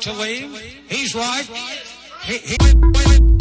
to leave. He's right. He, he,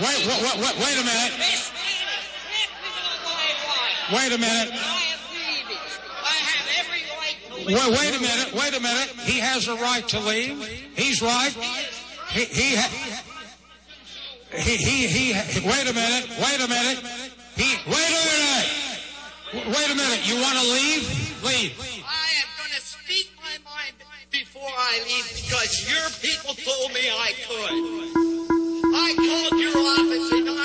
Wait, wait, wait, wait, wait a minute. Wait a minute. Wait, wait a minute. Wait a minute. He has a right to leave. He's right. He, he, ha- he, he, he, wait a minute. Wait a minute. He, wait a minute. Wait a minute. You want to leave? Leave. I am going to speak my mind before I leave because your people told me I could. I called your office and